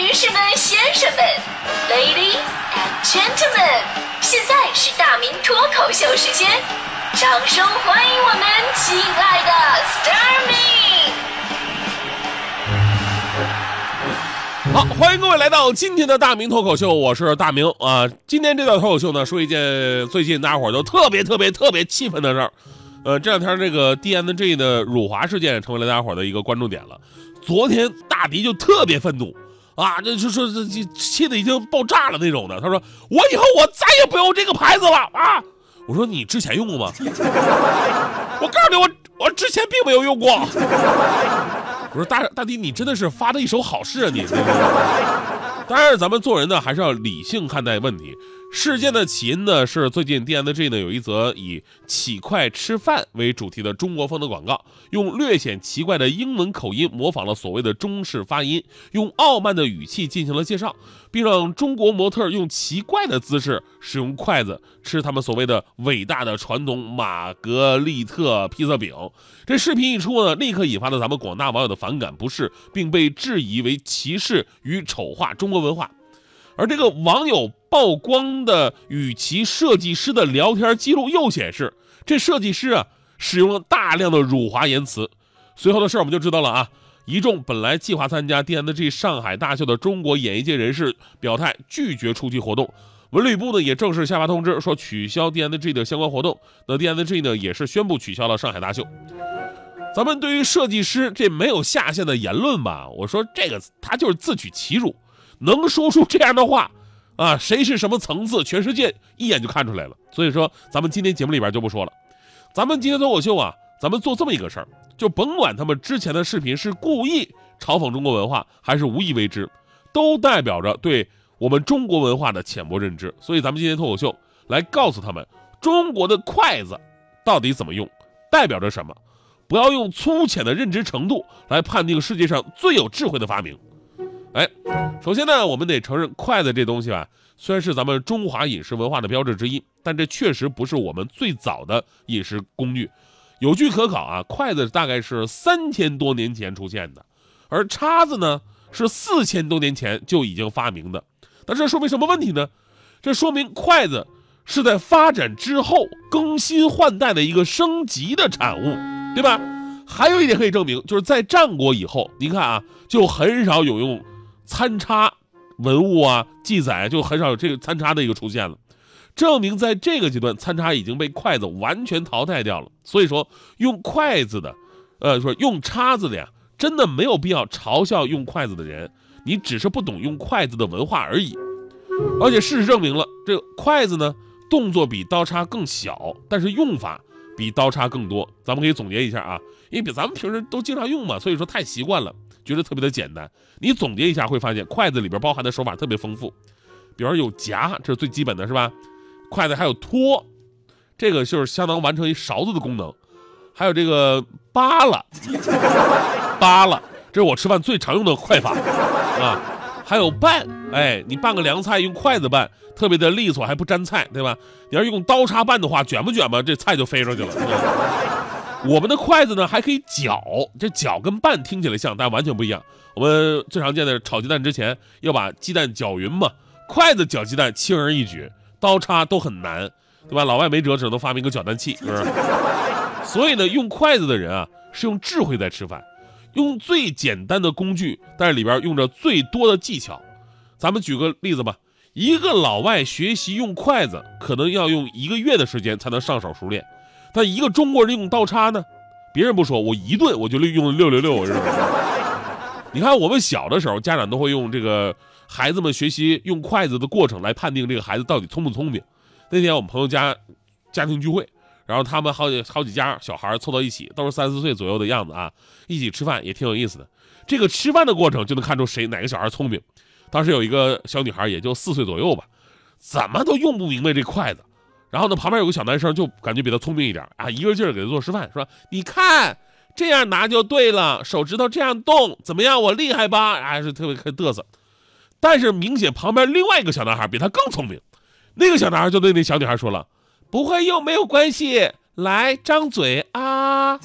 女士们、先生们，Ladies and Gentlemen，现在是大明脱口秀时间，掌声欢迎我们亲爱的 s t a r m y 好，欢迎各位来到今天的大明脱口秀，我是大明啊。今天这段脱口秀呢，说一件最近大家伙都特别特别特别气愤的事儿。呃，这两天这个 D N G 的辱华事件成为了大家伙的一个关注点了。昨天大迪就特别愤怒啊，这就说这气的已经爆炸了那种的。他说：“我以后我再也不用这个牌子了啊！”我说：“你之前用过吗？” 我告诉你，我我之前并没有用过。我说大大弟，你真的是发的一手好事啊！你，当然，咱们做人呢，还是要理性看待问题。事件的起因呢，是最近 D N G 呢有一则以“起快吃饭”为主题的中国风的广告，用略显奇怪的英文口音模仿了所谓的中式发音，用傲慢的语气进行了介绍，并让中国模特用奇怪的姿势使用筷子吃他们所谓的伟大的传统玛格丽特披萨饼。这视频一出呢，立刻引发了咱们广大网友的反感不适，并被质疑为歧视与丑化中国文化。而这个网友曝光的与其设计师的聊天记录又显示，这设计师啊使用了大量的辱华言辞。随后的事儿我们就知道了啊，一众本来计划参加 D N G 上海大秀的中国演艺界人士表态拒绝出席活动。文旅部呢也正式下发通知说取消 D N G 的相关活动。那 D N G 呢也是宣布取消了上海大秀。咱们对于设计师这没有下限的言论吧，我说这个他就是自取其辱。能说出这样的话，啊，谁是什么层次，全世界一眼就看出来了。所以说，咱们今天节目里边就不说了。咱们今天脱口秀啊，咱们做这么一个事儿，就甭管他们之前的视频是故意嘲讽中国文化，还是无意为之，都代表着对我们中国文化的浅薄认知。所以，咱们今天脱口秀来告诉他们，中国的筷子到底怎么用，代表着什么，不要用粗浅的认知程度来判定世界上最有智慧的发明。哎，首先呢，我们得承认筷子这东西吧，虽然是咱们中华饮食文化的标志之一，但这确实不是我们最早的饮食工具。有据可考啊，筷子大概是三千多年前出现的，而叉子呢是四千多年前就已经发明的。那这说明什么问题呢？这说明筷子是在发展之后更新换代的一个升级的产物，对吧？还有一点可以证明，就是在战国以后，你看啊，就很少有用。参差文物啊，记载就很少有这个参差的一个出现了，证明在这个阶段参差已经被筷子完全淘汰掉了。所以说，用筷子的，呃，说用叉子的呀，真的没有必要嘲笑用筷子的人，你只是不懂用筷子的文化而已。而且事实证明了，这筷子呢，动作比刀叉更小，但是用法比刀叉更多。咱们可以总结一下啊，因为比咱们平时都经常用嘛，所以说太习惯了。觉得特别的简单，你总结一下会发现，筷子里边包含的手法特别丰富，比如有夹，这是最基本的，是吧？筷子还有托，这个就是相当完成一勺子的功能，还有这个扒拉，扒拉，这是我吃饭最常用的筷法啊。还有拌，哎，你拌个凉菜用筷子拌，特别的利索，还不粘菜，对吧？你要用刀叉拌的话，卷不卷吧？这菜就飞出去了。我们的筷子呢还可以搅，这搅跟拌听起来像，但完全不一样。我们最常见的炒鸡蛋之前要把鸡蛋搅匀嘛，筷子搅鸡蛋轻而易举，刀叉都很难，对吧？老外没辙，只能发明个搅蛋器，是不是？所以呢，用筷子的人啊是用智慧在吃饭，用最简单的工具，但是里边用着最多的技巧。咱们举个例子吧，一个老外学习用筷子，可能要用一个月的时间才能上手熟练。但一个中国人用刀叉呢，别人不说，我一顿我就用了六六六，是吧？你看我们小的时候，家长都会用这个孩子们学习用筷子的过程来判定这个孩子到底聪不聪明。那天我们朋友家家庭聚会，然后他们好几好几家小孩凑到一起，都是三四岁左右的样子啊，一起吃饭也挺有意思的。这个吃饭的过程就能看出谁哪个小孩聪明。当时有一个小女孩，也就四岁左右吧，怎么都用不明白这筷子。然后呢，旁边有个小男生，就感觉比他聪明一点啊，一个劲儿给他做示范，说：“你看，这样拿就对了，手指头这样动，怎么样？我厉害吧？”还是特别嘚瑟。但是明显旁边另外一个小男孩比他更聪明，那个小男孩就对那小女孩说了：“不会用没有关系，来张嘴啊！”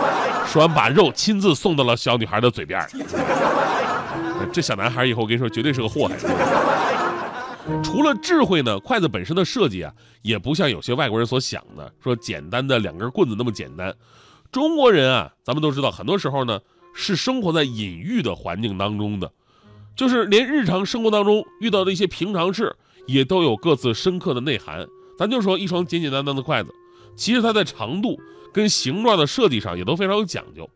说完把肉亲自送到了小女孩的嘴边。这小男孩以后我跟你说，绝对是个祸害。除了智慧呢，筷子本身的设计啊，也不像有些外国人所想的，说简单的两根棍子那么简单。中国人啊，咱们都知道，很多时候呢是生活在隐喻的环境当中的，就是连日常生活当中遇到的一些平常事，也都有各自深刻的内涵。咱就说一双简简单单的筷子，其实它在长度跟形状的设计上也都非常有讲究。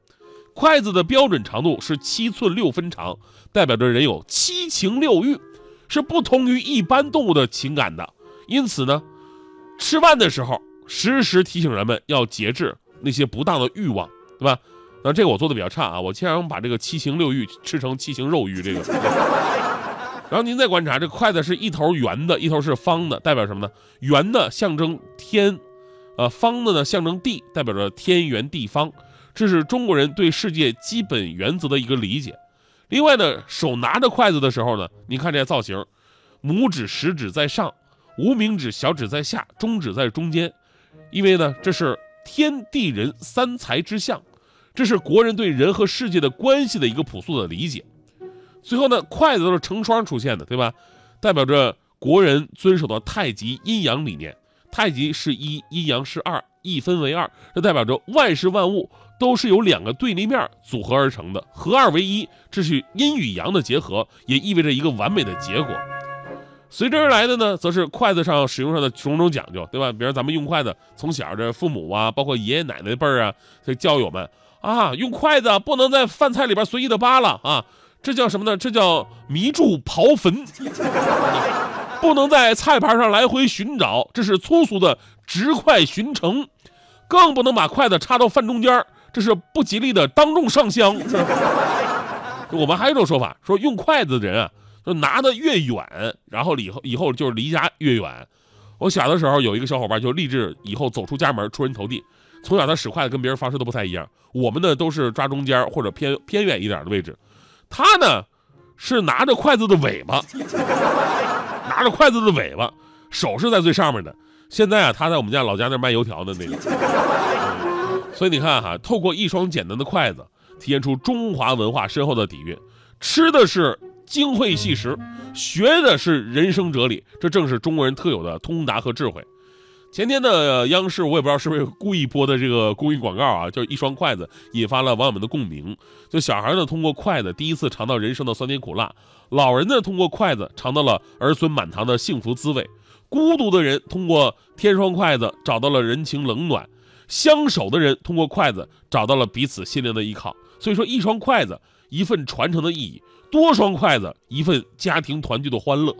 筷子的标准长度是七寸六分长，代表着人有七情六欲。是不同于一般动物的情感的，因此呢，吃饭的时候时时提醒人们要节制那些不当的欲望，对吧？那这个我做的比较差啊，我经常把这个七情六欲吃成七情肉欲这个。然后您再观察，这筷子是一头圆的，一头是方的，代表什么呢？圆的象征天，呃，方的呢象征地，代表着天圆地方。这是中国人对世界基本原则的一个理解。另外呢，手拿着筷子的时候呢，你看这造型，拇指、食指在上，无名指、小指在下，中指在中间，因为呢，这是天地人三才之象，这是国人对人和世界的关系的一个朴素的理解。最后呢，筷子都是成双出现的，对吧？代表着国人遵守的太极阴阳理念，太极是一，阴阳是二，一分为二，这代表着万事万物。都是由两个对立面组合而成的，合二为一，这是阴与阳的结合，也意味着一个完美的结果。随之而来的呢，则是筷子上使用上的种种讲究，对吧？比如咱们用筷子，从小这父母啊，包括爷爷奶奶辈儿啊，这教友们啊，用筷子不能在饭菜里边随意的扒拉啊，这叫什么呢？这叫迷住刨坟，不能在菜盘上来回寻找，这是粗俗的直筷寻城，更不能把筷子插到饭中间这是不吉利的，当众上香。我们还有一种说法，说用筷子的人啊，就拿的越远，然后以后以后就是离家越远。我小的时候有一个小伙伴就立志以后走出家门出人头地，从小他使筷子跟别人方式都不太一样。我们呢都是抓中间或者偏偏远一点的位置，他呢是拿着筷子的尾巴，拿着筷子的尾巴，手是在最上面的。现在啊，他在我们家老家那卖油条的那个。所以你看哈，透过一双简单的筷子，体现出中华文化深厚的底蕴。吃的是精会细食，学的是人生哲理，这正是中国人特有的通达和智慧。前天的央视，我也不知道是不是故意播的这个公益广告啊，就是一双筷子，引发了网友们的共鸣。就小孩呢，通过筷子第一次尝到人生的酸甜苦辣；老人呢，通过筷子尝到了儿孙满堂的幸福滋味；孤独的人通过天双筷子找到了人情冷暖。相守的人通过筷子找到了彼此心灵的依靠，所以说一双筷子一份传承的意义，多双筷子一份家庭团聚的欢乐。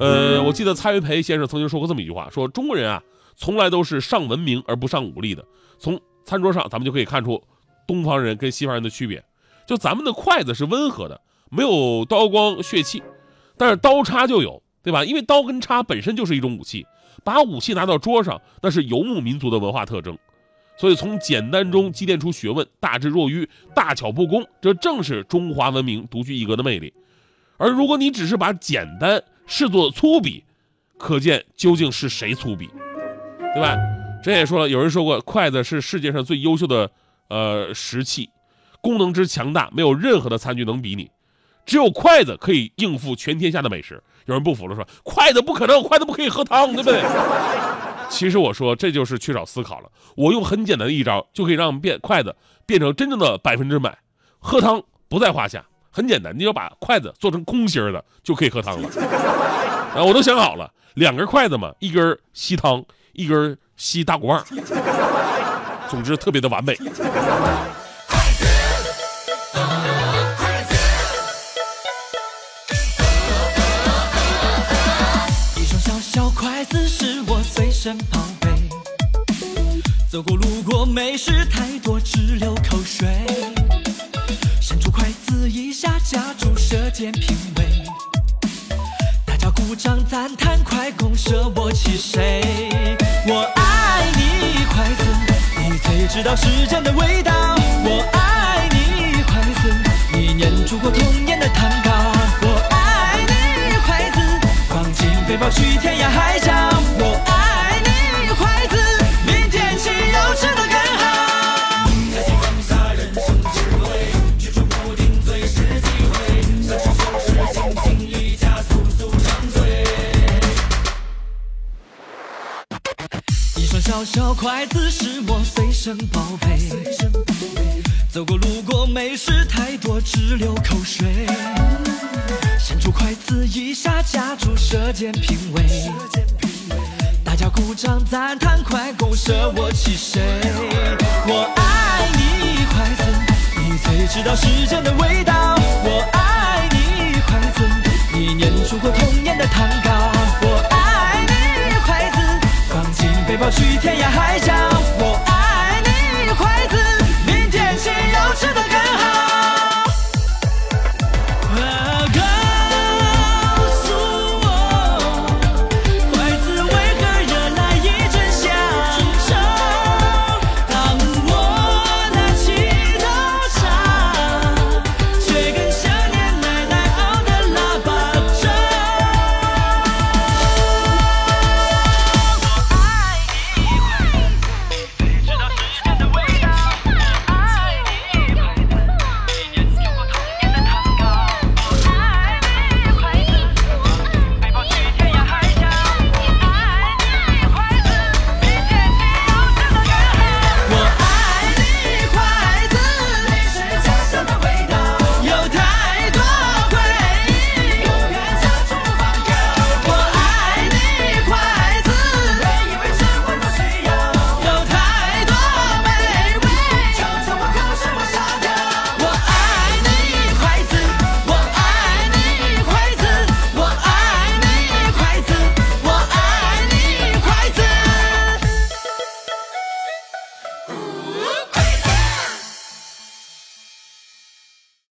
呃，我记得蔡元培先生曾经说过这么一句话，说中国人啊，从来都是上文明而不上武力的。从餐桌上咱们就可以看出东方人跟西方人的区别，就咱们的筷子是温和的，没有刀光血气，但是刀叉就有，对吧？因为刀跟叉本身就是一种武器。把武器拿到桌上，那是游牧民族的文化特征。所以从简单中积淀出学问，大智若愚，大巧不工，这正是中华文明独具一格的魅力。而如果你只是把简单视作粗鄙，可见究竟是谁粗鄙，对吧？这也说了，有人说过，筷子是世界上最优秀的呃食器，功能之强大，没有任何的餐具能比拟。只有筷子可以应付全天下的美食。有人不服了，说筷子不可能，筷子不可以喝汤，对不对？其实我说这就是缺少思考了。我用很简单的一招就可以让变筷子变成真正的百分之百，喝汤不在话下。很简单，你要把筷子做成空心的，就可以喝汤了。啊，我都想好了，两根筷子嘛，一根吸汤，一根吸大骨棒。总之特别的完美。身旁背，走过路过没事太多，直流口水。伸出筷子一下，夹住舌尖品味。大家鼓掌赞叹，快攻舍我其谁？我爱你筷子，你最知道时间的味道。我爱你筷子，你念出过童年的糖糕。我爱你筷子，放进背包去天小小筷子是我随身宝贝，走过路过没事太多，直流口水。伸出筷子一下夹住舌尖品味，大家鼓掌赞叹，快拱舍我其谁？我爱你筷子，你最知道时间的味道。